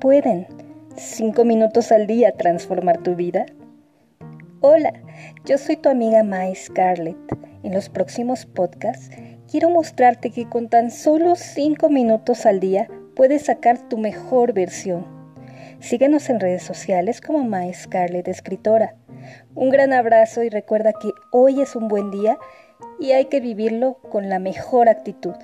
pueden cinco minutos al día transformar tu vida? Hola, yo soy tu amiga Mai Scarlett. En los próximos podcasts quiero mostrarte que con tan solo cinco minutos al día puedes sacar tu mejor versión. Síguenos en redes sociales como Mai Scarlett Escritora. Un gran abrazo y recuerda que hoy es un buen día y hay que vivirlo con la mejor actitud.